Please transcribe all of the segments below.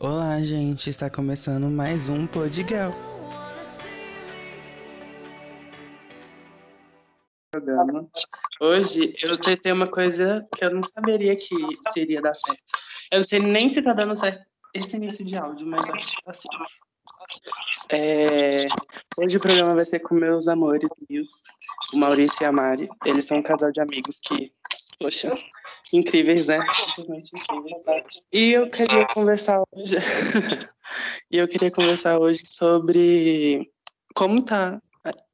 Olá, gente, está começando mais um programa. Hoje eu testei uma coisa que eu não saberia que seria dar certo. Eu não sei nem se tá dando certo esse início de áudio, mas acho que tá assim. É, hoje o programa vai ser com meus amores meus, o Maurício e a Mari. Eles são um casal de amigos que, poxa, incríveis, né? Simplesmente incríveis. E eu queria conversar hoje. e eu queria conversar hoje sobre como tá,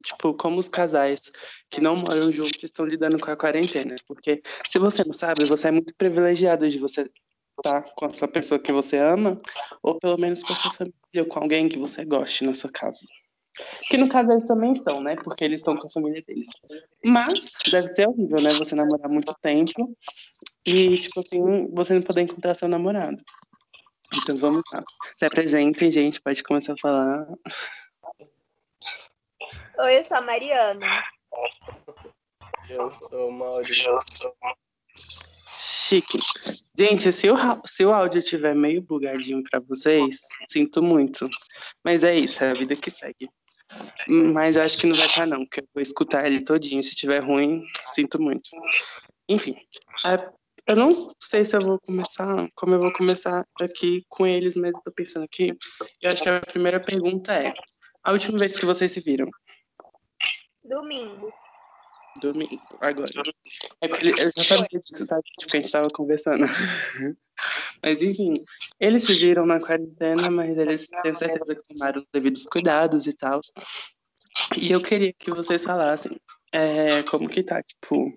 tipo, como os casais que não moram juntos estão lidando com a quarentena. Porque se você não sabe, você é muito privilegiado de você estar com a sua pessoa que você ama, ou pelo menos com a sua família, ou com alguém que você goste na sua casa. Que no caso eles também estão, né? Porque eles estão com a família deles. Mas deve ser horrível, né? Você namorar muito tempo e, tipo assim, você não poder encontrar seu namorado. Então vamos lá. Se apresentem, gente, pode começar a falar. Oi, eu sou a Mariana. Eu sou o Maurício. Chique. Gente, se o, se o áudio estiver meio bugadinho pra vocês, sinto muito. Mas é isso, é a vida que segue. Mas acho que não vai estar, não, porque eu vou escutar ele todinho. Se tiver ruim, sinto muito. Enfim, eu não sei se eu vou começar, como eu vou começar aqui com eles, mas eu tô pensando aqui. Eu acho que a primeira pergunta é: a última vez que vocês se viram? Domingo. Domingo, agora. É porque eu já sabia disso, tá? Tipo, a gente tava conversando. mas enfim, eles se viram na quarentena, mas eles tenho certeza que tomaram os devidos cuidados e tal. E eu queria que vocês falassem é, como que tá, tipo,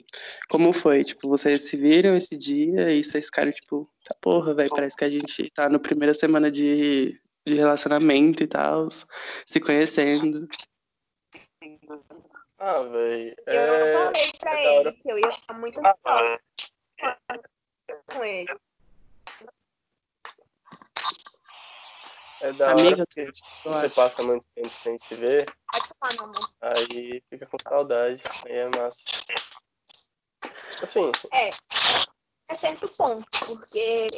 como foi? Tipo, vocês se viram esse dia e vocês ficaram, tipo, tá porra, velho, parece que a gente tá na primeira semana de, de relacionamento e tal, se conhecendo. Ah, velho. Eu não É... falei pra é ele que eu ia ficar muito com ele. É da Amiga, hora eu você acho. passa muito tempo sem se ver, Pode falar, meu amor. aí fica com saudade. Aí é massa. Assim, É, é certo ponto, porque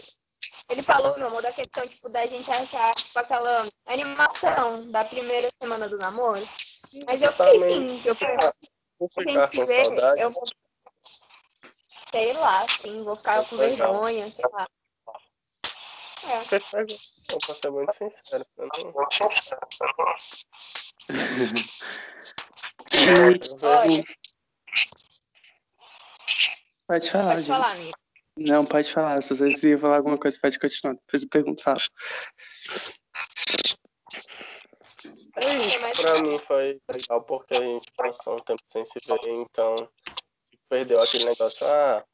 ele falou, meu amor, da questão, tipo, da gente achar, tipo, aquela animação da primeira semana do namoro. Mas eu fiquei sim, eu falei, vou ficar com vê, saudade. eu vou, sei lá, sim, vou ficar com Legal. vergonha, sei lá. É. Eu posso ser muito sincero. Eu não... Olha, pode falar, pode gente. falar, amigo. Não, pode falar. Se vocês iam falar alguma coisa, pode continuar. Depois eu pergunto, fala. É isso, Mas- pra mim foi legal porque a gente passou um tempo sem se ver, então perdeu aquele negócio, ah,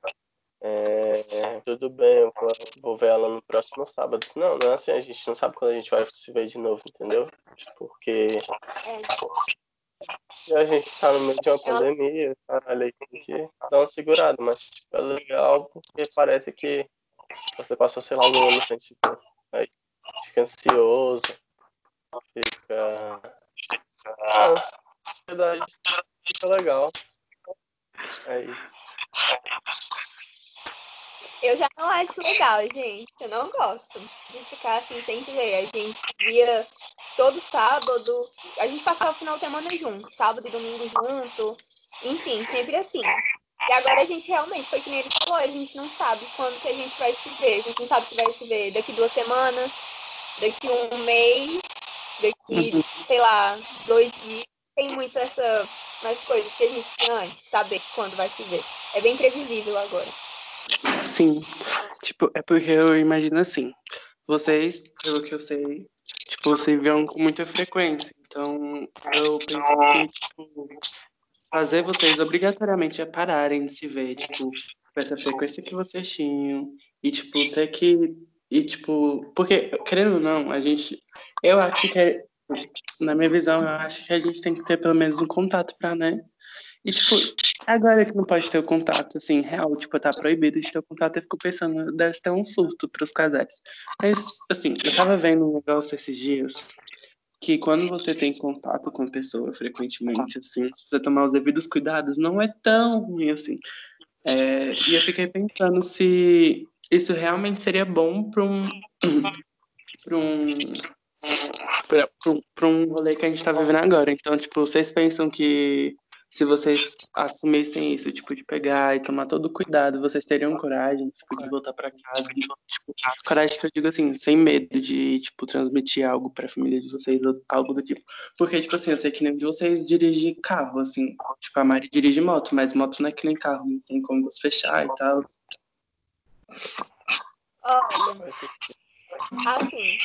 é, tudo bem, eu vou, vou ver ela no próximo sábado. Não, não é assim, a gente não sabe quando a gente vai se ver de novo, entendeu? Porque É, a gente tá no meio de uma pandemia, caralho, aí tem que dar uma segurada, mas tipo, é legal porque parece que você passou, sei lá, um ano sem se ver. Aí fica ansioso, fica. Ah, verdade, fica legal. É isso. Eu já não acho legal, gente. Eu não gosto de ficar assim sem se ver. A gente via todo sábado. A gente passava o final de semana junto, sábado e domingo junto. Enfim, sempre assim. E agora a gente realmente, foi que nem ele falou, a gente não sabe quando que a gente vai se ver. A gente não sabe se vai se ver daqui duas semanas, daqui um mês, daqui, sei lá, dois dias. Tem muito essa mais coisas que a gente tinha antes, saber quando vai se ver. É bem previsível agora. Sim. Tipo, é porque eu imagino assim. Vocês, pelo que eu sei, tipo, se viam com muita frequência. Então, eu penso que, tipo, fazer vocês obrigatoriamente a pararem de se ver, tipo, com essa frequência que vocês tinham. E, tipo, ter que. E, tipo, porque, querendo ou não, a gente. Eu acho que, é- na minha visão, eu acho que a gente tem que ter pelo menos um contato pra, né? E, tipo, agora que não pode ter o contato, assim, real, tipo, tá proibido de ter o contato, eu fico pensando, deve ter um surto pros casais. Mas, assim, eu tava vendo um negócio esses dias que quando você tem contato com a pessoa frequentemente, assim, se você tomar os devidos cuidados, não é tão ruim assim. É, e eu fiquei pensando se isso realmente seria bom para um pra um. Pra, pra, um- pra um rolê que a gente tá vivendo agora. Então, tipo, vocês pensam que se vocês assumissem isso, tipo, de pegar e tomar todo o cuidado, vocês teriam coragem, tipo, de voltar pra casa? Tipo, coragem que eu digo assim, sem medo de, tipo, transmitir algo pra família de vocês algo do tipo. Porque, tipo assim, eu sei que nem de vocês dirigem carro, assim. Tipo, a Mari dirige moto, mas moto não é que nem carro, não tem como você fechar e tal. Olha, assim,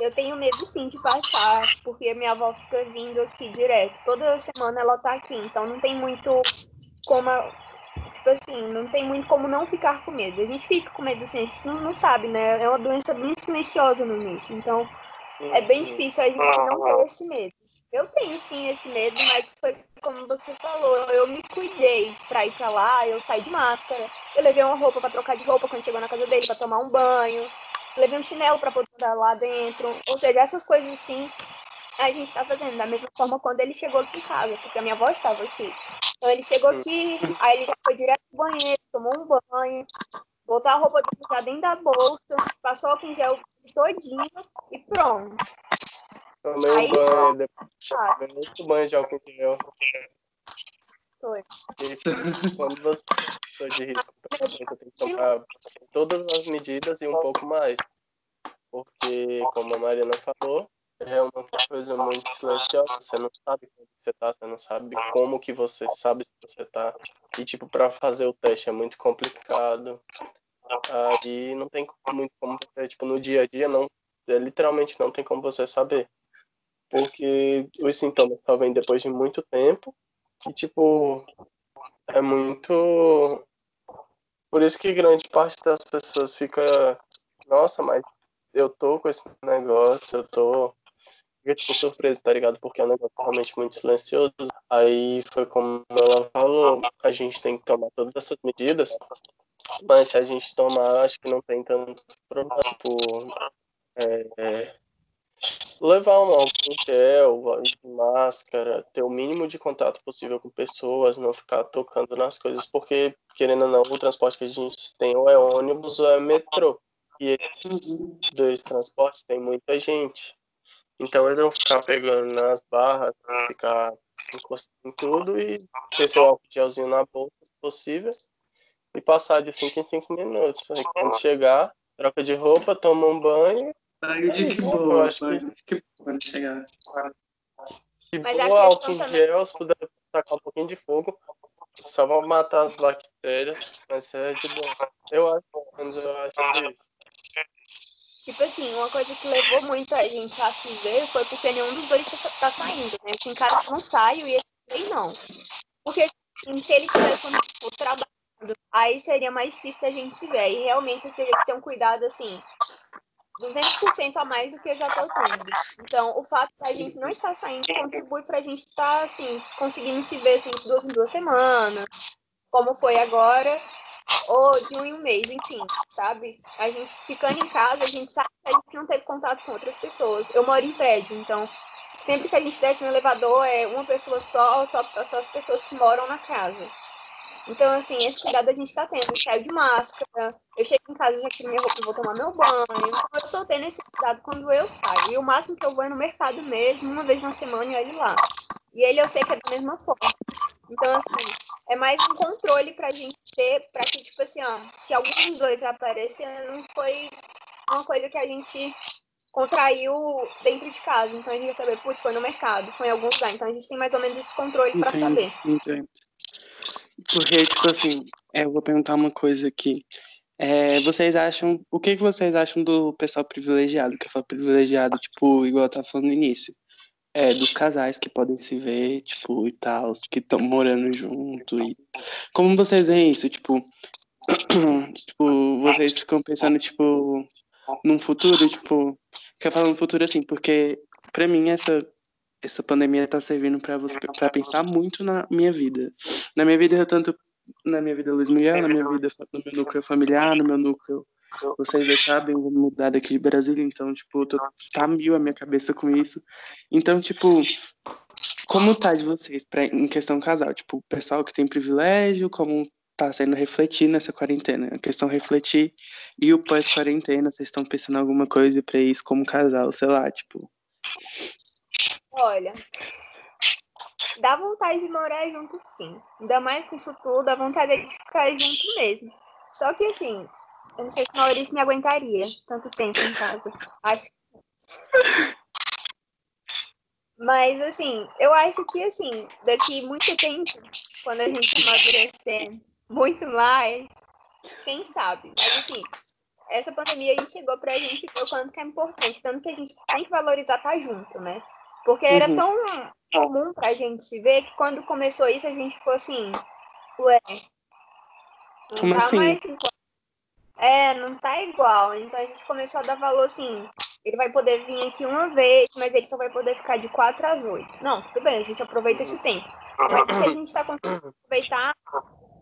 eu tenho medo sim de passar, porque minha avó fica vindo aqui direto. Toda semana ela tá aqui, então não tem muito como. Tipo assim, não tem muito como não ficar com medo. A gente fica com medo, assim, a gente não, não sabe, né? É uma doença bem silenciosa no início. Então, é bem difícil a gente não ter esse medo. Eu tenho sim esse medo, mas foi como você falou, eu me cuidei pra ir pra lá, eu saí de máscara, eu levei uma roupa pra trocar de roupa quando chegou na casa dele pra tomar um banho, levei um chinelo pra poder andar lá dentro. Ou seja, essas coisas assim a gente tá fazendo da mesma forma quando ele chegou aqui em casa, porque a minha avó estava aqui. Então ele chegou aqui, aí ele já foi direto pro banheiro, tomou um banho, botou a roupa dele já dentro da bolsa, passou em gel todinho e pronto. Tomei um banho, depois muito banho de álcool em gel. quando você for de risco, você tem que tomar todas as medidas e um pouco mais. Porque, como a Mariana falou, é uma coisa muito silenciosa. Você não sabe como você tá, você não sabe como que você sabe se você tá. E, tipo, pra fazer o teste é muito complicado. Aí não tem muito como tipo, no dia a dia, não, é, literalmente não tem como você saber. Porque os sintomas só vêm depois de muito tempo. E, tipo, é muito. Por isso que grande parte das pessoas fica. Nossa, mas eu tô com esse negócio, eu tô. Fica, tipo, surpreso, tá ligado? Porque é um negócio realmente muito silencioso. Aí foi como ela falou: a gente tem que tomar todas essas medidas. Mas se a gente tomar, acho que não tem tanto problema. Tipo, é, é, levar um álcool gel, máscara, ter o mínimo de contato possível com pessoas, não ficar tocando nas coisas, porque, querendo ou não, o transporte que a gente tem ou é ônibus ou é metrô. E esses dois transportes tem muita gente. Então é não ficar pegando nas barras, ficar encostando em tudo e ter seu álcool gelzinho na bolsa, se possível, e passar de 5 em 5 minutos. Aí quando chegar, troca de roupa, toma um banho Ai, de que isso, boa, eu acho. Que quando chegar. E a boa álcool questão em gel, se puder tacar um pouquinho de fogo, só vão matar as bactérias, mas é de boa. Eu acho, pelo menos eu acho isso. Tipo assim, uma coisa que levou muita gente a se ver foi porque nenhum dos dois tá tá saindo, né? Tem cara que não sai e aí não. Porque assim, se ele tivesse continuado trabalhando, aí seria mais difícil a gente se ver. E realmente eu teria que ter um cuidado, assim, 200% a mais do que eu já tô tendo. Então, o fato da gente não estar saindo contribui pra gente estar, assim, conseguindo se ver, assim, duas em duas semanas, como foi agora, ou de um em um mês, enfim, sabe? A gente ficando em casa, a gente sabe que a gente não teve contato com outras pessoas. Eu moro em prédio, então sempre que a gente desce no elevador é uma pessoa só, só, só as pessoas que moram na casa. Então, assim, esse cuidado a gente tá tendo. Eu saio de máscara, eu chego em casa, já tiro minha roupa e vou tomar meu banho. Então, eu tô tendo esse cuidado quando eu saio. E o máximo que eu vou é no mercado mesmo, uma vez na semana e olho lá. E ele eu sei que é da mesma forma. Então, assim, é mais um controle pra gente ter, pra que, tipo assim, ó, se algum dos dois aparecer, não foi uma coisa que a gente contraiu dentro de casa. Então a gente vai saber, putz, foi no mercado, foi em algum lugar. Então a gente tem mais ou menos esse controle pra Entendo, saber. entendo. Porque, tipo assim, é, eu vou perguntar uma coisa aqui. É, vocês acham. O que, que vocês acham do pessoal privilegiado? Que eu falo privilegiado, tipo, igual eu tava falando no início. É, dos casais que podem se ver, tipo, e tal, que estão morando junto. E... Como vocês veem isso? Tipo, tipo, vocês ficam pensando, tipo, num futuro, tipo. Quer falar no futuro assim, porque pra mim essa, essa pandemia tá servindo pra você para pensar muito na minha vida. Na minha vida, tanto na minha vida Luiz Miguel, na minha vida no meu núcleo familiar, no meu núcleo. Vocês já sabem, vou mudar daqui de Brasília, então, tipo, tô, tá mil a minha cabeça com isso. Então, tipo, como tá de vocês pra, em questão casal? Tipo, o pessoal que tem privilégio, como tá sendo refletir nessa quarentena. A questão refletir e o pós-quarentena, vocês estão pensando alguma coisa pra isso como casal, sei lá, tipo. Olha, dá vontade de morar junto sim. Ainda mais com isso tudo, dá vontade de ficar junto mesmo. Só que assim, eu não sei se o Maurício me aguentaria tanto tempo em casa. Acho mas, assim, eu acho que, assim, daqui muito tempo, quando a gente amadurecer muito mais, quem sabe? Mas, assim, essa pandemia aí chegou pra gente ver o quanto que é importante. Tanto que a gente tem que valorizar estar junto, né? Porque era Uhum. tão comum pra gente se ver que quando começou isso, a gente ficou assim, ué, não Como tá assim? mais igual. É, não tá igual. Então a gente começou a dar valor assim. Ele vai poder vir aqui uma vez, mas ele só vai poder ficar de 4 às 8. Não, tudo bem, a gente aproveita esse tempo. Mas o que a gente tá conseguindo aproveitar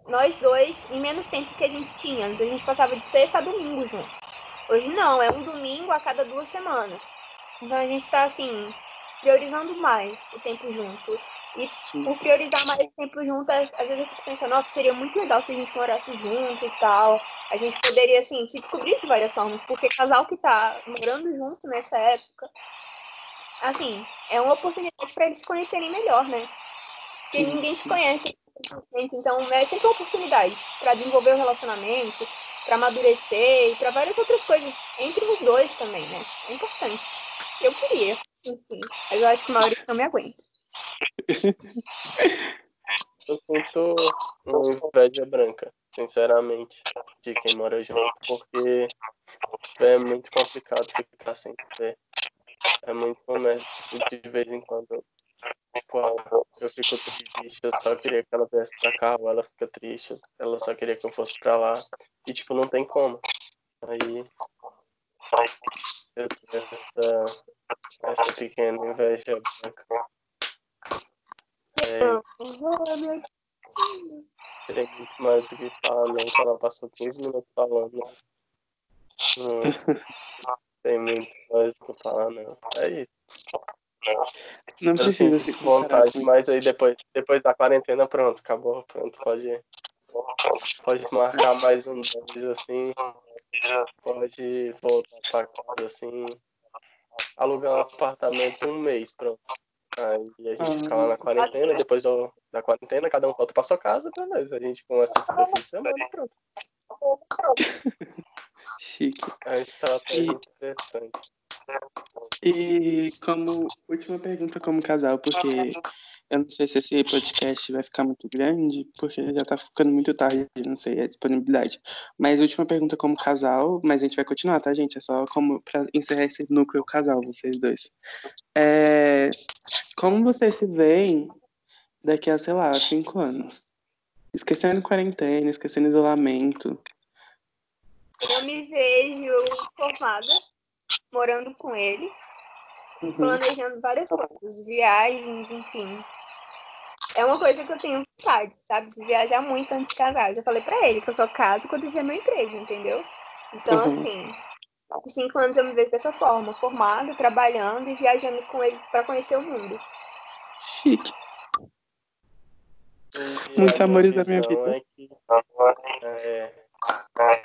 nós dois em menos tempo que a gente tinha. Antes a gente passava de sexta a domingo juntos. Hoje não, é um domingo a cada duas semanas. Então a gente tá assim, priorizando mais o tempo junto. E Sim. por priorizar mais o tempo junto, às às vezes eu fico pensando, nossa, seria muito legal se a gente morasse junto e tal. A gente poderia, assim, se descobrir de várias formas, porque casal que tá morando junto nessa época, assim, é uma oportunidade para eles se conhecerem melhor, né? Porque Sim, ninguém se conhece, então é sempre uma oportunidade para desenvolver o relacionamento, para amadurecer e para várias outras coisas entre os dois também, né? É importante. Eu queria, mas eu acho que o Maurício não me aguenta. Eu sinto uma inveja branca, sinceramente, de quem mora junto, porque é muito complicado ficar sem ver. É muito honesto de vez em quando. Eu fico triste, eu só queria que ela viesse pra cá, ou ela fica triste, ela só queria que eu fosse pra lá. E tipo, não tem como. Aí eu tenho essa, essa pequena inveja branca. É, tem muito mais o que falar, não, que ela passou 15 minutos falando. Não tem muito mais o que falar, não. É isso. Não Eu precisa se comparar vontade, mas aí depois, depois da quarentena, pronto, acabou, pronto, pode, pode marcar mais um dois assim, pode voltar pra casa assim, alugar um apartamento um mês, pronto. Aí a gente fica lá na quarentena, depois do, da quarentena, cada um volta pra sua casa, beleza. A gente começa a ver fim de semana e pronto. chique. É uma estratégia interessante. E como última pergunta como casal, porque eu não sei se esse podcast vai ficar muito grande, porque já tá ficando muito tarde, não sei a disponibilidade. Mas última pergunta como casal, mas a gente vai continuar, tá, gente? É só como pra encerrar esse núcleo casal, vocês dois. É, como vocês se veem daqui a, sei lá, cinco anos? Esquecendo quarentena, esquecendo isolamento. Eu me vejo formada, morando com ele, Uhum. planejando várias coisas, viagens, enfim. É uma coisa que eu tenho vontade, sabe? De viajar muito antes de casar. Eu já falei pra ele que eu só caso quando tiver meu emprego, entendeu? Então, Uhum. assim, cinco anos eu me vejo dessa forma, formada, trabalhando e viajando com ele pra conhecer o mundo. Chique. E Muito amores da minha vida. É que, é,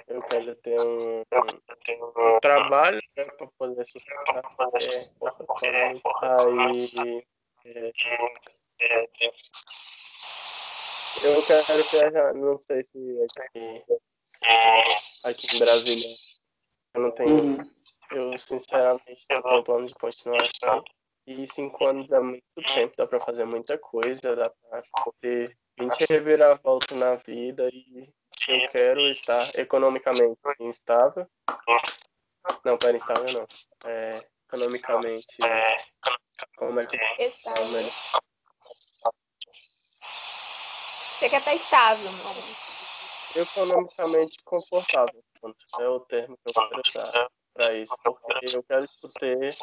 eu quero ter um, um trabalho né, para poder sustentar, porque é importante. Aí é, eu quero viajar, não sei se aqui, aqui em Brasília eu não tenho, Uhum. eu sinceramente não tenho plano de continuar aqui. E cinco anos é muito tempo, dá pra fazer muita coisa, dá pra ter 20 reviravoltas na vida e eu quero estar economicamente instável. Não, pera, instável não. É, economicamente. Como é que eu Estável. falo melhor? Você quer estar estável, meu amor. Economicamente confortável. É o termo que eu quero usar pra isso. Porque eu quero tipo, ter,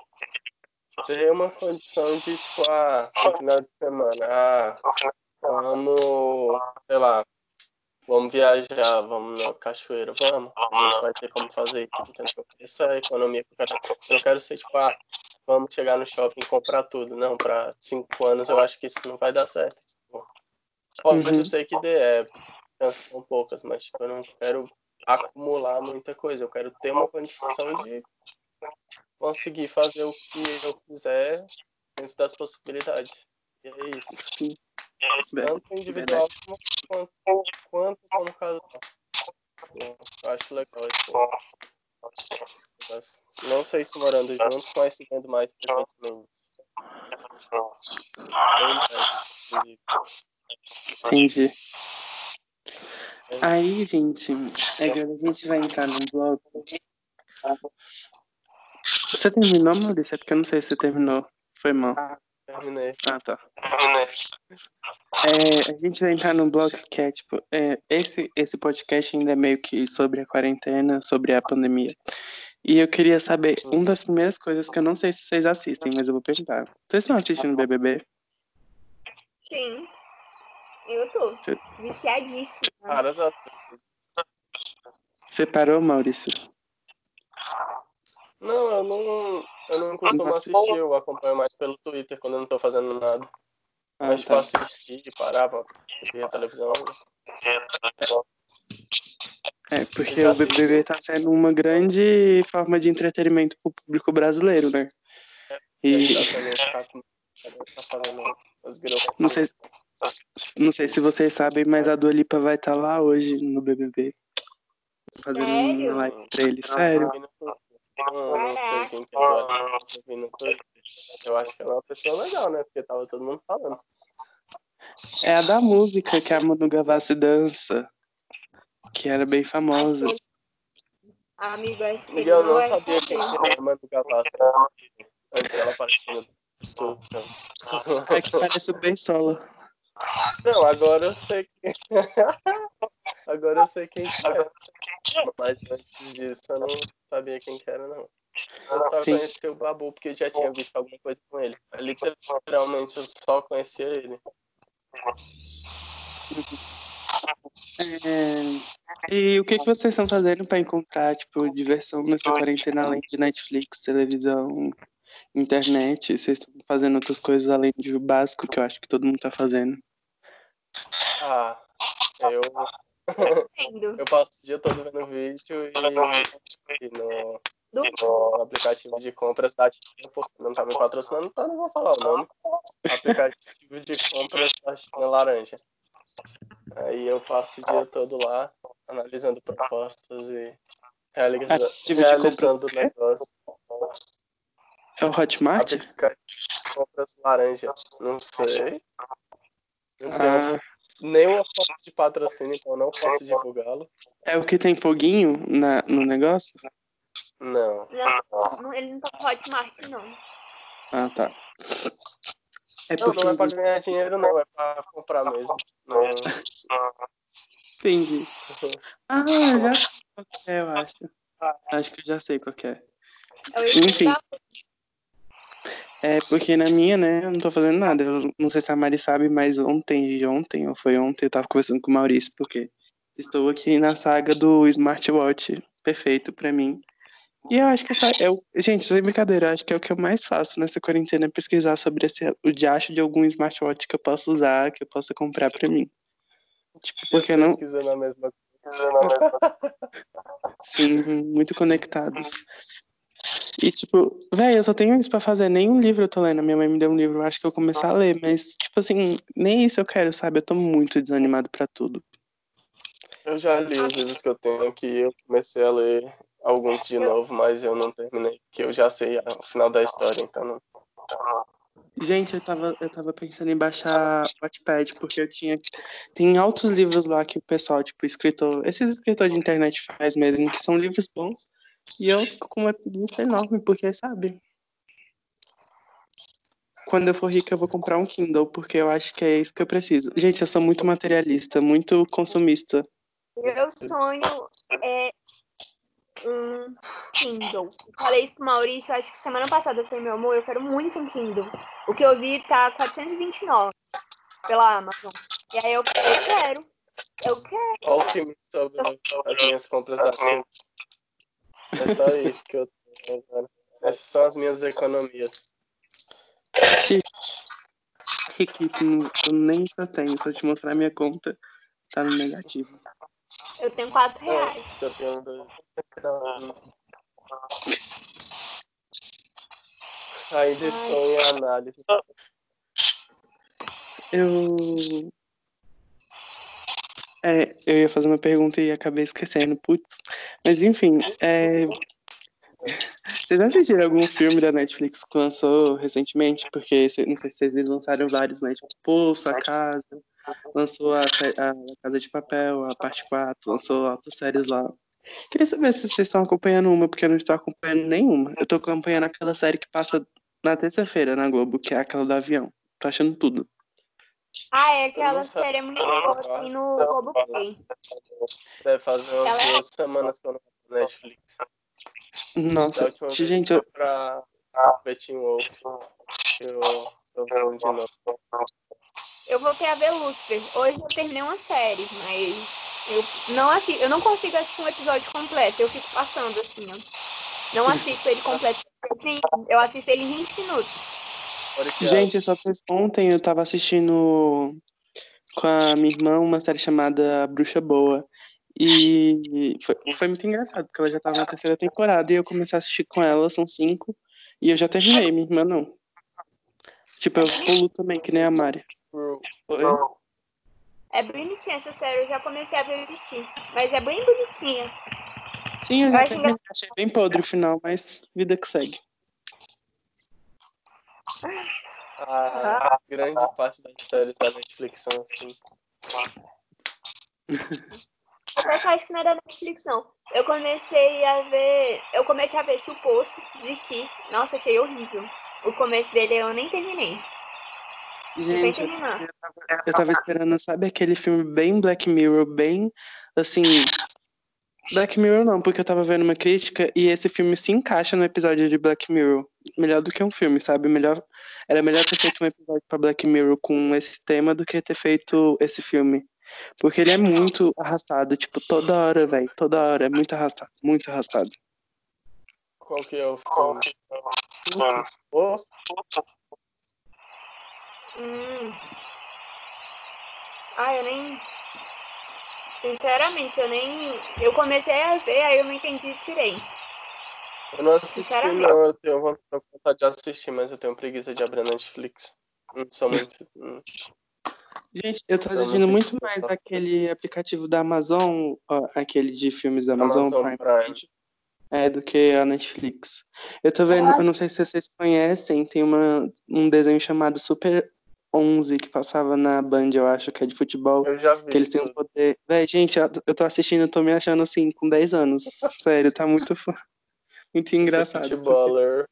ter uma condição de, tipo, ah, no final de semana, ah, vamos, sei lá, vamos viajar, vamos na cachoeira, vamos. A gente vai ter como fazer isso, entendeu? Essa é a economia que eu quero. Eu quero ser, tipo, ah, vamos chegar no shopping e comprar tudo. Não, pra cinco anos eu acho que isso não vai dar certo. Tipo, Pode Uhum. ser que dê, é, são poucas, mas tipo, eu não quero acumular muita coisa. Eu quero ter uma condição de conseguir fazer o que eu quiser dentro das possibilidades. E é isso. Tanto individual quanto, quanto como casal. Eu acho legal isso. Não sei se morando juntos, mas se vendo mais frequentemente. Entendi. Aí, gente, agora a gente vai entrar num bloco. Você terminou, Maurício? É porque eu não sei se você terminou. Foi mal. Terminei. Ah, tá. É, a gente vai entrar num bloco que é, tipo, é, esse, esse podcast ainda é meio que sobre a quarentena, sobre a pandemia. E eu queria saber, uma das primeiras coisas que eu não sei se vocês assistem, mas eu vou perguntar. Vocês estão assistindo BBB? Sim. Eu tô. Viciadíssima. Cara, já... Você parou, Maurício? Não, eu não, eu não costumo assistir, eu acompanho mais pelo Twitter quando eu não tô fazendo nada. Ah, Mas tá. pra assistir, parar pra ver a televisão. É, porque o BBB tá sendo uma grande forma de entretenimento pro público brasileiro, né? E Tá tá não sei, não sei se vocês sabem, mas a Dua Lipa vai estar lá hoje no BBB. Fazendo Sério? uma live pra ele, sério. Não, não sei quem que é agora. Eu acho que ela é uma pessoa legal, né? Porque tava todo mundo falando. É a da música que a Manu Gavassi dança, que era bem famosa. Amigo, esse Miguel, eu não vai sabia quem saber. que era Manu Gavassi. Antes ela Twitter. É que parece o Ben Solo. Não, agora eu sei quem. agora eu sei quem que é. Mas antes disso eu não sabia quem que era, não. Eu só Sim. conheci o Babu porque eu já tinha visto alguma coisa com ele. Literalmente eu só conhecia ele. É, E o que, que vocês estão fazendo pra encontrar, tipo, diversão nessa quarentena além de Netflix, televisão, internet? Vocês estão fazendo outras coisas além do básico que eu acho que todo mundo tá fazendo? Ah, eu, Entendo. eu passo o dia todo vendo vídeo e, e no, Do- no aplicativo de compras da China, porque não tá me patrocinando, então não vou falar o nome. Aplicativo de compras da China Laranja. Aí eu passo o dia todo lá, analisando propostas e realiza, Aplicativo de realizando compra- negócio. É o Hotmart? Aplicativo de compras laranja. Não sei. Não Ah, nenhuma forma de patrocínio, então não posso divulgá-lo. é o que tem foguinho na, no negócio? Não. Não, ele não tá com Hotmart, não. Ah, tá. É Não, não é pra porque. ganhar dinheiro, não, é pra comprar mesmo. Não, Entendi. Ah, eu já sei qual que é, eu acho. Acho que eu já sei qual que é. É Enfim. É porque na minha, né, eu não tô fazendo nada. Eu não sei se a Mari sabe, mas ontem, ontem, ou foi ontem, eu tava conversando com o Maurício, porque estou aqui na saga do smartwatch perfeito pra mim. E eu acho que essa é o. Gente, sem brincadeira, eu acho que é o que eu mais faço nessa quarentena é pesquisar sobre esse, o diacho de algum smartwatch que eu posso usar, que eu possa comprar pra mim. Tipo, porque não. pesquisando a mesma Sim, muito conectados. E, tipo, velho, eu só tenho isso pra fazer. Nenhum livro eu tô lendo. Minha mãe me deu um livro, eu acho que eu vou começar a ler. Mas, tipo assim, nem isso eu quero, sabe? Eu tô muito desanimado pra tudo. Eu já li os livros que eu tenho aqui, eu comecei a ler alguns de novo, mas eu não terminei, porque eu já sei o final da história, então não. Gente, eu tava, eu tava pensando em baixar o Wattpad, porque eu tinha. Tem altos livros lá que o pessoal, tipo, escritor. Esses escritores de internet faz mesmo, que são livros bons. E eu fico com uma preguiça enorme, porque, sabe? Quando eu for rica, eu vou comprar um Kindle, porque eu acho que é isso que eu preciso. Gente, eu sou muito materialista, muito consumista. Meu sonho é um Kindle. Falei isso pro Maurício, acho que semana passada eu falei, meu amor, eu quero muito um Kindle. O que eu vi tá 429 pela Amazon. E aí eu falei, eu quero. Eu quero. Olha o filme sobre as minhas compras da China. É só isso que eu tenho agora. Essas são as minhas economias. Riquíssimo, eu nem eu tenho. Se eu te mostrar minha conta, Tá no negativo. Eu tenho quatro reais. Eu tenho dois. Ainda estou em análise. Eu. É, eu ia fazer uma pergunta e acabei esquecendo, putz. Mas enfim, é... vocês assistiram algum filme da Netflix que lançou recentemente? Porque não sei se vocês lançaram vários, né? Tipo, Poço, A Casa, lançou a, a Casa de Papel, a parte 4, lançou outras séries lá. Queria saber se vocês estão acompanhando uma, porque eu não estou acompanhando nenhuma. Eu estou acompanhando aquela série que passa na terça-feira na Globo, que é aquela do avião. Tô achando tudo. Ah, é aquela série é muito boa, tem no Globoplay. Deve fazer umas Ela é- duas semanas que eu não na Netflix. Nossa, última vez gente, eu, pra Betting Wolf. Eu tô vendo de novo. Eu voltei a ver Lucifer. Hoje eu terminei uma série, mas eu não assisto, eu não consigo assistir um episódio completo. Eu fico passando assim, ó. Não assisto ele completo. Eu assisto ele em 20 minutos. Gente, eu só fiz ontem eu tava assistindo com a minha irmã uma série chamada Bruxa Boa. E foi, foi muito engraçado, porque ela já tava na terceira temporada e eu comecei a assistir com ela, são cinco, e eu já terminei, minha irmã não. Tipo, eu pulo também, que nem a Mari. É bonitinha essa série, eu já comecei a ver assistir. Mas é bem bonitinha. Sim, eu já terminei. Achei bem podre o final, mas vida que segue. A grande parte das séries da Netflix são assim. Até que acho que não é da Netflix, não. Eu comecei a ver. Eu comecei a ver Se o Poço, desisti. Nossa, achei horrível. O começo dele eu nem terminei. Gente, terminar. eu tava, eu tava esperando, sabe aquele filme bem Black Mirror, bem assim. Black Mirror não, porque eu tava vendo uma crítica e esse filme se encaixa no episódio de Black Mirror. Melhor do que um filme, sabe? Melhor, era melhor ter feito um episódio pra Black Mirror com esse tema do que ter feito esse filme. Porque ele é muito arrastado, tipo, toda hora, velho. Toda hora. É muito arrastado, muito arrastado. Qual que é o filme? Ô, Hum. Ah, eu nem. Sinceramente, eu nem. Eu comecei a ver, aí eu não entendi e tirei. Eu não assisti, não. Eu tenho vontade de assistir, mas eu tenho preguiça de abrir a Netflix. Não sou muito. Gente, eu tô Eu não assistindo sei muito se mais aquele aplicativo da Amazon, ó, aquele de filmes da Amazon, Amazon Prime, Prime. é, do que a Netflix. Eu tô vendo, eu não sei se vocês conhecem, tem uma, um desenho chamado Super 11 que passava na Band, eu acho, que é de futebol, Eu já vi. que eles têm um poder. Véi, gente, eu, tô assistindo, eu tô me achando assim, com 10 anos. Sério, tá muito, muito engraçado. porque- Futeboler.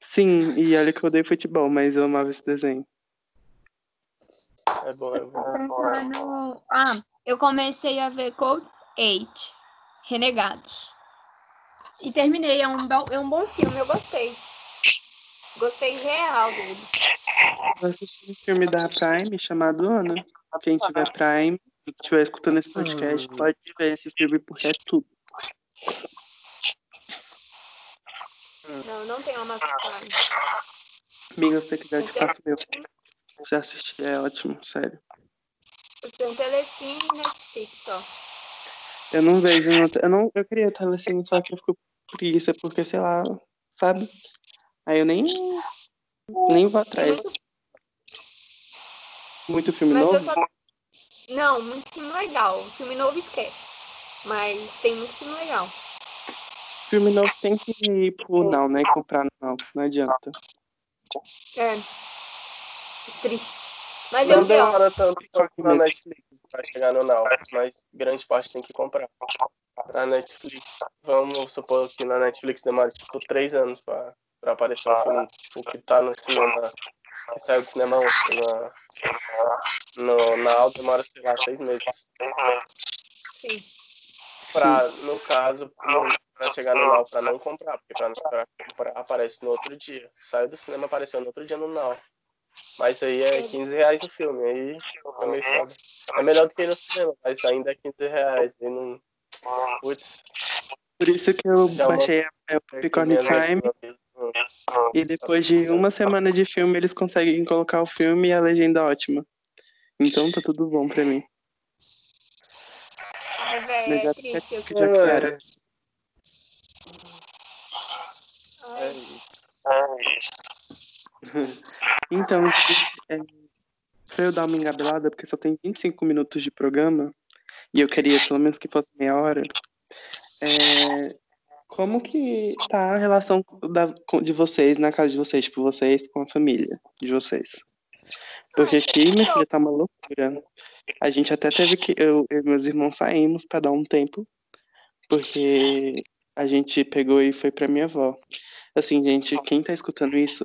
Sim, e olha que eu odeio futebol, mas eu amava esse desenho. É bom, é bom. Pensando- Ah, eu comecei a ver Code 8, Renegados. E terminei, é um, bom- é um bom filme, eu gostei. Gostei real dele. Eu assisti um filme da Prime chamado Ana. Quem tiver Prime e estiver escutando esse podcast, Hum. pode ver esse filme porque é tudo. Não, não tem Amazon Prime. Amiga, se você quiser, eu te passo meu. Se assistir, é ótimo, sério. Eu tenho Telecine e Netflix só. Eu não vejo. Eu, não, eu queria telecine, só que eu fico com preguiça, porque, sei lá, sabe? Aí eu nem, nem vou atrás. muito- Muito filme mas novo? só. Não, muito filme legal. Filme novo esquece. Mas tem muito filme legal. Filme novo tem que ir pro não, né? Comprar não. Não adianta. É. Triste. Mas Não eu demora tanto mesmo. Netflix pra chegar no Now, mas grande parte tem que comprar. Pra Netflix, vamos supor que na Netflix demora tipo 3 anos pra, pra aparecer um filme tipo, que tá no cinema, que saiu do cinema ontem. Na, no Now demora, sei lá, 6 meses. Sim. Pra, no caso, pra chegar no Now pra não comprar, porque pra comprar aparece no outro dia. Saiu do cinema, apareceu no outro dia no Now. Mas aí é 15 reais o filme, aí fica meio foda. É melhor do que ir no cinema, mas ainda é 15 reais. Aí não. Putz, Por isso que eu Já baixei a Capricorn Time e depois de uma semana de filme eles conseguem colocar o filme e a legenda ótima. Então tá tudo bom pra mim. É, é triste. Eu... Que já quero. É isso. Então, gente, é, pra eu dar uma engabelada, porque só tem 25 minutos de programa, e eu queria pelo menos que fosse meia hora, é, como que tá a relação da, de vocês na casa de vocês, tipo, vocês com a família de vocês? Porque aqui, minha filha, tá uma loucura. A gente até teve que, eu, eu e meus irmãos saímos pra dar um tempo, porque a gente pegou e foi pra minha avó. Assim, gente, quem tá escutando isso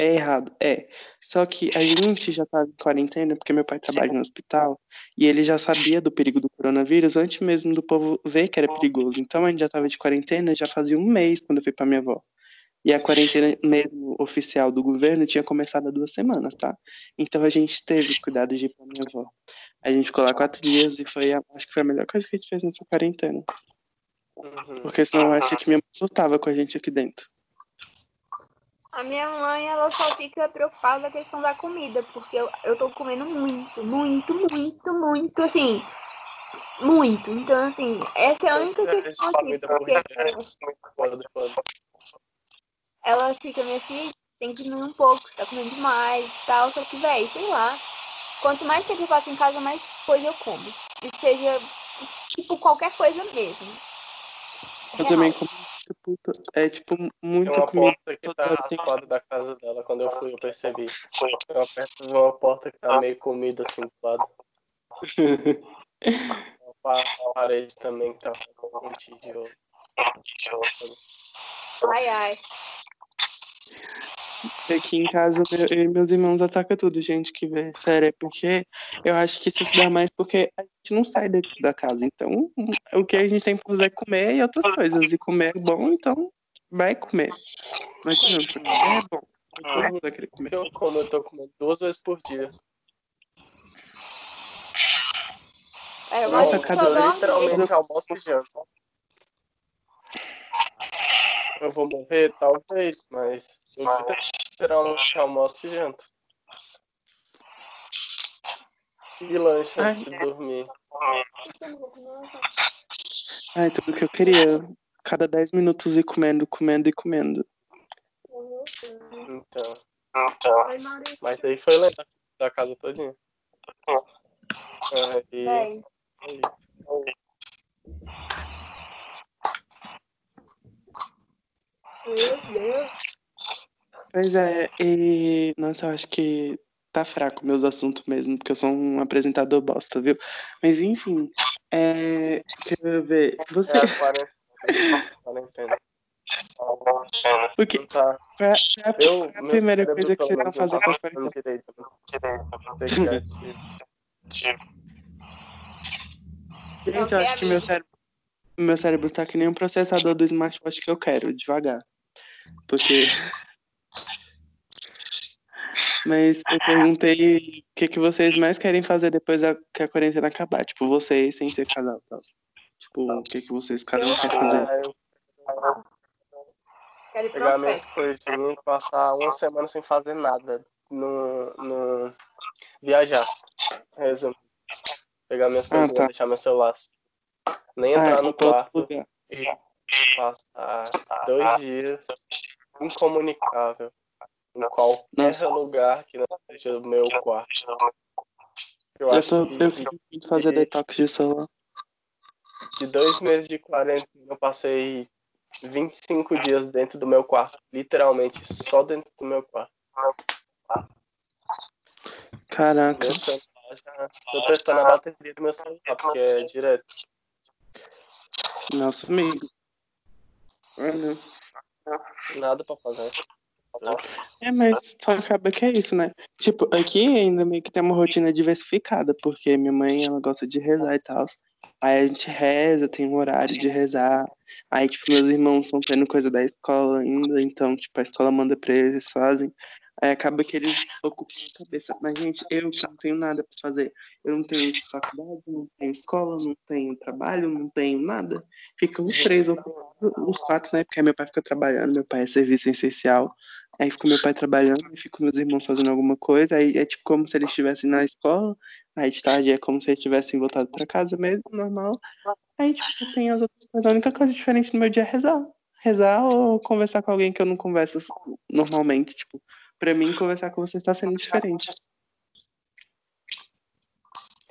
é errado, é. Só que a gente já tava em quarentena, porque meu pai trabalha no hospital, e ele já sabia do perigo do coronavírus antes mesmo do povo ver que era perigoso. Então a gente já tava de quarentena já fazia um mês quando eu fui pra minha avó. E a quarentena mesmo oficial do governo tinha começado há duas semanas, tá? Então a gente teve cuidado de ir pra minha avó. A gente ficou lá quatro dias e foi, a- acho que foi a melhor coisa que a gente fez nessa quarentena. Uhum. Porque senão eu acho que minha mãe soltava com a gente aqui dentro. A minha mãe, ela só fica preocupada com a questão da comida, porque eu, eu tô comendo muito, muito, muito, muito, assim, muito. Então, assim, essa é a única questão aqui, porque dia é muito fora do plano. ela fica, minha filha, tem que diminuir um pouco, você tá comendo demais e tal, só que, véi, sei lá. Quanto mais tempo eu passo em casa, mais coisa eu como. E seja, tipo, qualquer coisa mesmo. Eu Real. também como puta. É tipo Tem muita uma comida. porta que toda tá tem- raspada da casa dela. Quando eu fui, eu percebi. Eu aperto uma porta que tá meio comida assim do lado. Uma pa- uma parede também que tá com tijolo. Ai, ai. Aqui em casa, meu- eu e meus irmãos atacam tudo, gente que vê. Sério, é porque eu acho que isso se dá mais porque a gente não sai daqui da casa. Então, o que a gente tem pra fazer é comer e outras coisas. E comer é bom, então vai comer. Não adianta. É bom. Todo mundo vai querer comer. Eu como, eu tô comendo duas vezes por dia. É, eu Nossa, cada só um dormir. Literalmente almoço e janta. Eu vou morrer, talvez, mas eu literalmente almoço e janto. E lanche antes de dormir. Ai, tudo que eu queria. Cada 10 minutos ir comendo, comendo e comendo. Então. Mas aí foi lembrar da casa todinha. Aí, aí, Meu Deus. Pois é, e. Nossa, eu acho que tá fraco meus assuntos mesmo, porque eu sou um apresentador bosta, viu? Mas enfim, é. Deixa eu ver. Você. é a quarentena. O que, tá. qual é a, Eu, a primeira coisa que você tá menos, não fazendo tá com a quarentena? Gente, eu acho que meu cérebro. Meu cérebro tá que nem um processador do smartwatch que eu quero, devagar. Porque. Mas eu perguntei o que, que vocês mais querem fazer depois da, que a quarentena acabar. Tipo, vocês sem ser casal. Tal. Tipo, o que, que vocês cada um quer fazer. Ah, eu Quero ir pra pegar minhas coisinhas e passar uma semana sem fazer nada. No, no... Viajar. Resumo. Pegar minhas Ah, coisinhas, tá. deixar meu celular. Nem Ah, entrar ir no quarto e passar dois dias incomunicável em qualquer Nossa. lugar que não seja o meu quarto. Eu Eu, acho tô, que eu de, fazer detox de celular. de dois meses de quarentena eu passei 25 dias dentro do meu quarto. Literalmente só dentro do meu quarto. Caraca. Meu celular já. Tô testando a bateria do meu celular, porque é direto. Nossa, amigo. Ah, não. Nada pra fazer. É, mas só acaba que é isso, né? Tipo, aqui ainda meio que tem uma rotina diversificada, porque minha mãe, ela gosta de rezar e tal. Aí a gente reza, tem um horário de rezar. Aí, tipo, meus irmãos estão tendo coisa da escola ainda, então, tipo, a escola manda pra eles, eles fazem. Aí acaba que eles ocupam a cabeça. Mas, gente, eu que não tenho nada pra fazer. Eu não tenho faculdade, não tenho escola, não tenho trabalho, não tenho nada. Ficam os três ocupados, os quatro, né? Porque meu pai fica trabalhando, meu pai é serviço essencial. Aí fica meu pai trabalhando, aí fica meus irmãos fazendo alguma coisa, aí é tipo como se eles estivessem na escola, aí de tarde é como se eles tivessem voltado para casa mesmo, normal. Aí, tipo, tem as outras coisas. A única coisa diferente no meu dia é rezar. Rezar ou conversar com alguém que eu não converso normalmente. Tipo, pra mim, conversar com você está sendo diferente.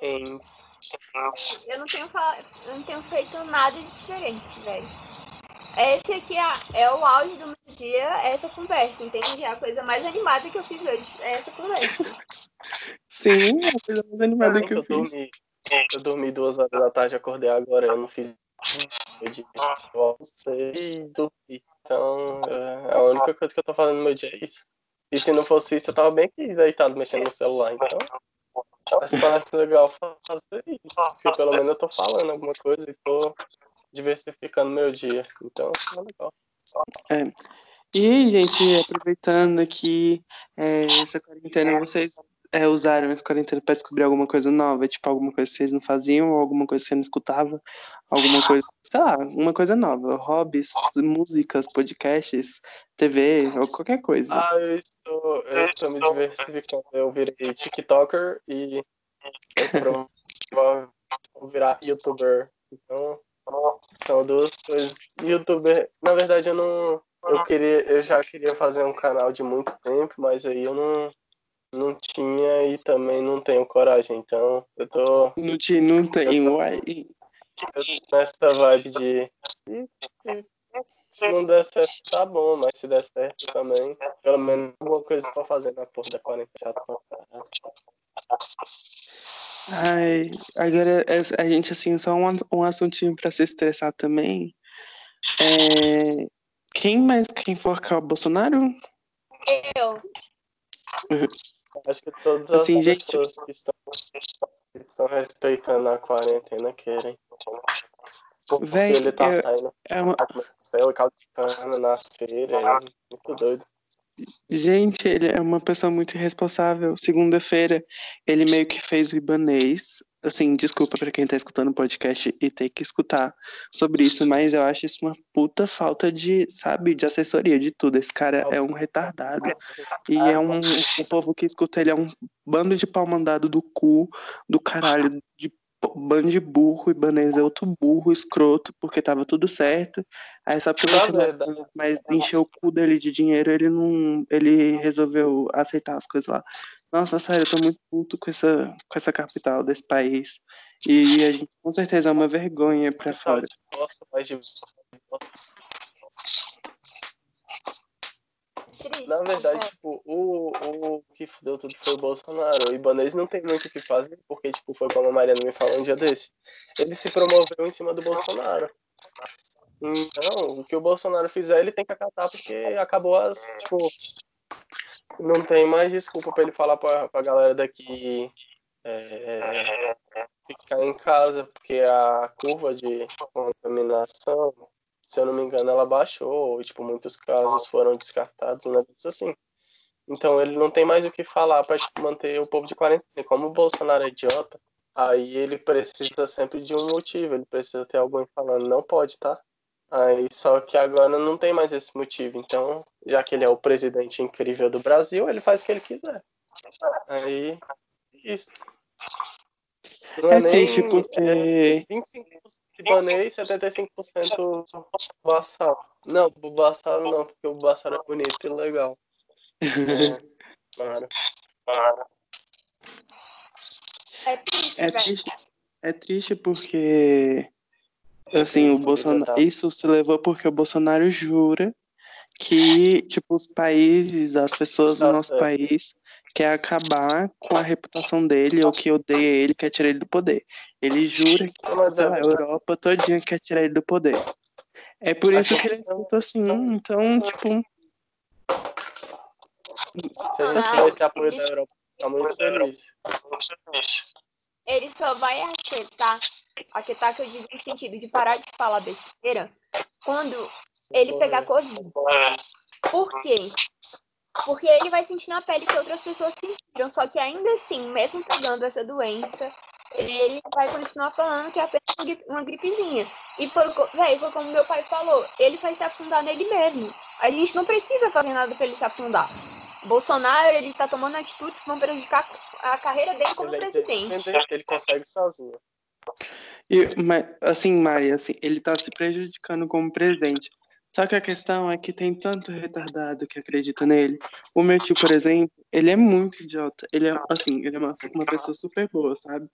Eu não tenho, eu não tenho feito nada de diferente, velho. Esse aqui é, é o auge do meu dia, é essa conversa, entende? É a coisa mais animada que eu fiz hoje, é essa conversa. Sim, é a coisa mais animada que eu, eu fiz. Dormi, eu dormi duas horas da tarde, acordei agora, eu não fiz eu almocei e dormi. Então, é, a única coisa que eu tô fazendo no meu dia é isso. E se não fosse isso, eu tava bem aqui deitado mexendo no celular. Então, acho parece legal fazer isso. Porque pelo menos eu tô falando alguma coisa e tô diversificando meu dia. Então, é legal. É. E, gente, aproveitando aqui é, essa quarentena, vocês é, usaram essa quarentena para descobrir alguma coisa nova? Tipo, alguma coisa que vocês não faziam, ou alguma coisa que você não escutava? Alguma coisa, sei lá, uma coisa nova. Hobbies, músicas, podcasts, TV, ou qualquer coisa. Ah, eu estou, eu estou me diversificando. Eu virei TikToker e eu vou virar YouTuber. Então, são duas coisas. YouTuber, na verdade, eu não. Eu queria, eu já queria fazer um canal de muito tempo, mas aí eu não não tinha e também não tenho coragem, então eu tô. Não, tinha, não tem, uai. Eu tô nessa vibe de. Se não der certo, tá bom, mas se der certo também, pelo menos alguma coisa pra fazer na porra da quarentena chata pra caralho. Ai, agora a gente, assim, só um, um assuntinho pra se estressar também. É... Quem mais quem enforcar o Bolsonaro? Eu. Acho que todas as assim, pessoas gente... que estão, estão respeitando a quarentena querem. Porque Véi, ele tá eu, saindo. É uma... Saiu calcando nas feiras, é muito doido. Gente, ele é uma pessoa muito irresponsável. Segunda-feira, ele meio que fez o ibanês assim, desculpa para quem tá escutando o podcast e tem que escutar sobre isso, mas eu acho isso uma puta falta de, sabe, de assessoria de tudo. Esse cara é um retardado. E é um. O povo que escuta ele é um bando de pau mandado do cu, do caralho, de bando de burro, Ibanez é outro burro, escroto, porque tava tudo certo. Aí só porque ele mas encheu o cu dele de dinheiro, ele não. Ele resolveu aceitar as coisas lá. Nossa, sério, eu tô muito puto com essa, com essa capital desse país. E a gente com certeza é uma vergonha pra fora. Na verdade, tipo, o, o que fudeu tudo foi o Bolsonaro. O Ibanez não tem muito o que fazer, porque, tipo, foi como a Mariana me falou um dia desse. Ele se promoveu em cima do Bolsonaro. Então, o que o Bolsonaro fizer, ele tem que acatar, porque acabou as, tipo, não tem mais desculpa para ele falar para a galera daqui é, ficar em casa, porque a curva de contaminação, se eu não me engano, ela baixou, e, tipo, muitos casos foram descartados, um negócio assim. Então ele não tem mais o que falar para tipo, manter o povo de quarentena. Como o Bolsonaro é idiota, aí ele precisa sempre de um motivo, ele precisa ter alguém falando, não pode, tá? Aí, só que agora não tem mais esse motivo. Então, já que ele é o presidente incrível do Brasil, ele faz o que ele quiser. Aí, isso. Não é, é triste porque. É 25% libanês e 75% Bassal. Não, o Bassal não, porque o Bassal é bonito e legal. É, para. Para. É triste, é triste, é triste porque Assim, o Bolsonaro. Isso se levou porque o Bolsonaro jura que, tipo, os países, as pessoas do nosso país quer acabar com a reputação dele ou que odeia ele, quer tirar ele do poder. Ele jura que é a Europa todinha quer tirar ele do poder. É por isso que ele escuta assim, então, tipo. Se a gente tivesse apoio da Europa, tá muito feliz. Ele só vai aceitar aquietar que eu digo no sentido de parar de falar besteira quando ele pegar Covid. Por quê? Porque ele vai sentir na pele que outras pessoas sentiram. Só que ainda assim, mesmo pegando essa doença, ele vai continuar falando que é apenas uma gri- uma gripezinha. E foi, co- véi, foi como meu pai falou, ele vai se afundar nele mesmo. A gente não precisa fazer nada pra ele se afundar. Bolsonaro, ele tá tomando atitudes que vão prejudicar a carreira dele como Ele é presidente. independente, ele consegue sozinho. E, mas, assim, Mari, assim, ele tá se prejudicando como presidente. Só que a questão é que tem tanto retardado que acredita nele. O meu tio, por exemplo, ele é muito idiota. Ele é, assim, ele é uma, uma pessoa super boa, sabe?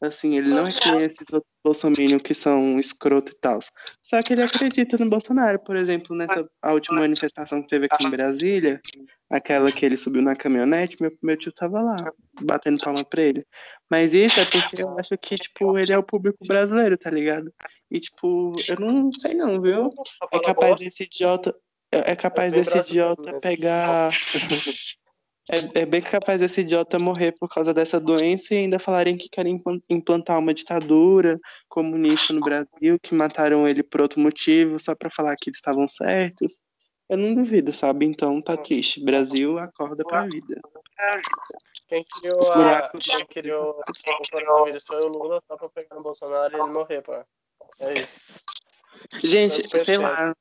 Assim, ele não nem esses outros bolsominions que são escroto e tal. Só que ele acredita no Bolsonaro. Por exemplo, nessa a última manifestação que teve aqui em Brasília, aquela que ele subiu na caminhonete, meu, meu tio tava lá, batendo palma pra ele. Mas isso é porque eu acho que, tipo, ele é o público brasileiro, tá ligado? E, tipo, eu não sei não, viu? É capaz desse idiota. É é capaz desse idiota mesmo. pegar. É, é bem capaz desse idiota morrer por causa dessa doença e ainda falarem que querem implan- implantar uma ditadura comunista no Brasil, que mataram ele por outro motivo, só pra falar que eles estavam certos. Eu não duvido, sabe? Então tá triste. Brasil acorda pra vida. Quem criou, a, quem criou o coronavírus foi o Lula, só pra pegar no Bolsonaro e ele morrer, pô. É isso. Gente, sei lá,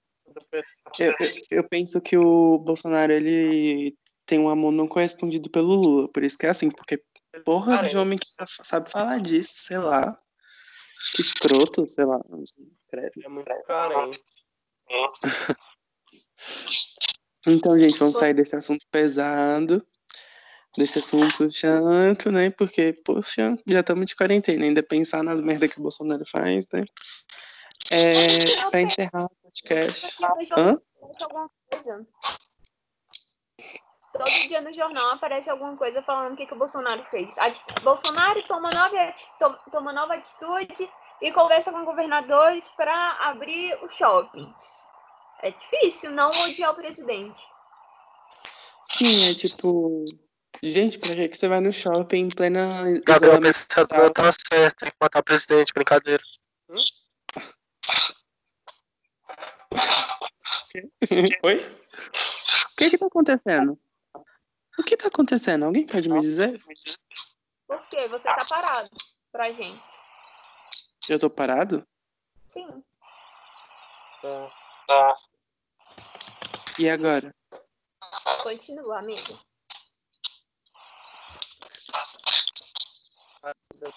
eu, eu- penso que o Bolsonaro ele tem um amor não correspondido pelo Lula, por isso que é assim, porque porra de Caramba. homem que sa- sabe falar disso, sei lá. Que escroto, sei lá. É muito carente. Então, gente, vamos sair desse assunto pesado, desse assunto chato, né? Porque, poxa, já estamos de quarentena, ainda pensar nas merdas que o Bolsonaro faz, né? É, pra encerrar o podcast. Hã? Todo dia no jornal aparece alguma coisa falando o que, que o Bolsonaro fez. Ati- Bolsonaro toma nova, ati- toma nova atitude e conversa com governadores para abrir os shoppings. É difícil não odiar o presidente. Sim, é tipo. Gente, pra que que você vai no shopping em plena. Gabriel Pensador tá certo, tem que matar o presidente, brincadeira. Oi? O que que tá acontecendo? O que tá acontecendo? Alguém pode me dizer? Por quê? Você tá parado pra gente. Eu tô parado? Sim. Tá. E agora? Continua, amigo.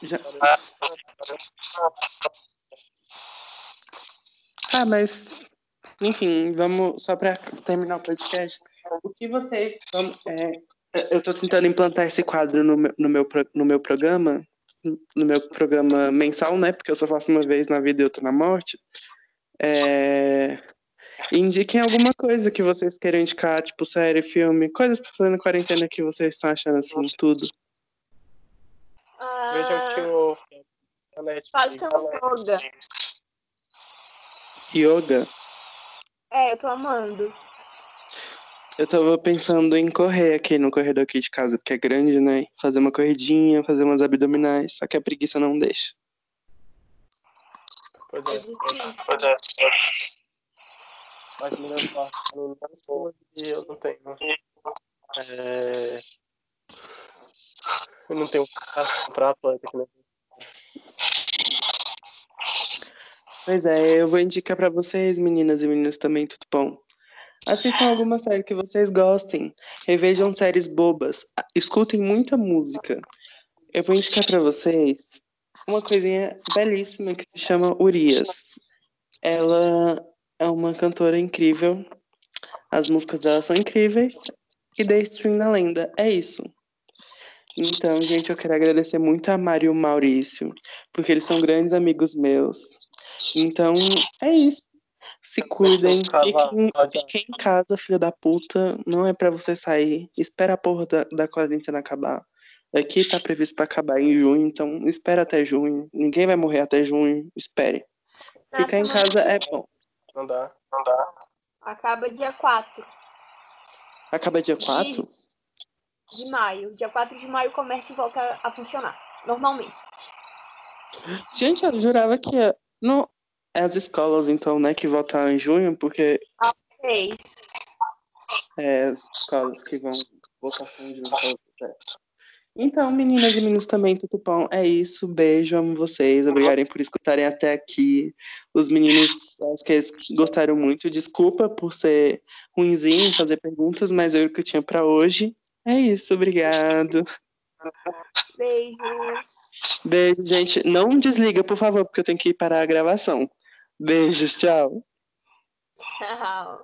Já- Ah, mas. Enfim, vamos. Só pra terminar o podcast. O que vocês. Vamos, é, eu tô tentando implantar esse quadro no meu, no, meu, no meu programa. No meu programa mensal, né? Porque eu só faço uma vez na vida e outra na morte. É, indiquem alguma coisa que vocês queiram indicar, tipo série, filme, coisas pra fazer na quarentena que vocês estão achando assim, tudo. Ah, Vejam que o. a Netflix- façam yoga. Yoga. É, eu tô amando. Eu tava pensando em correr aqui no corredor aqui de casa, porque é grande, né? Fazer uma corridinha, fazer umas abdominais, só que a preguiça não deixa. Pois É é. difícil. é. Mas me e eu não tenho. É... Eu não tenho caso pra aqui, né? Pois é, eu vou indicar pra vocês, meninas e meninos também, tudo bom? Assistam alguma série que vocês gostem, revejam séries bobas, escutem muita música. Eu vou indicar pra vocês uma coisinha belíssima que se chama Urias. Ela é uma cantora incrível, as músicas dela são incríveis e dê stream na lenda. É isso. Então, gente, eu quero agradecer muito a Mário e o Maurício, porque eles são grandes amigos meus. Então, é isso. Se cuidem, fiquem, fiquem em casa, filho da puta. Não é pra você sair. Espera a porra da, da quarentena acabar. Aqui tá previsto pra acabar em junho, então espera até junho. Ninguém vai morrer até junho. Espere. Na Ficar em casa é bom. Não dá, não dá. Acaba dia 4 Acaba dia 4? De maio. Dia 4 de maio o comércio volta a funcionar. Normalmente. Gente, eu jurava que ia- não é as escolas, então, né, que voltam em junho, porque Três. é as escolas que vão votação de junho. é. Então, meninas e meninos também, tudo bom? É isso, beijo, amo vocês. Obrigadem por escutarem até aqui. Os meninos, acho que eles gostaram muito. Desculpa por ser ruimzinho fazer perguntas, mas é o que eu tinha para hoje. É isso, obrigado. Beijos. Beijo, gente. Não desliga, por favor, porque eu tenho que ir parar a gravação. Beijos, tchau. Tchau.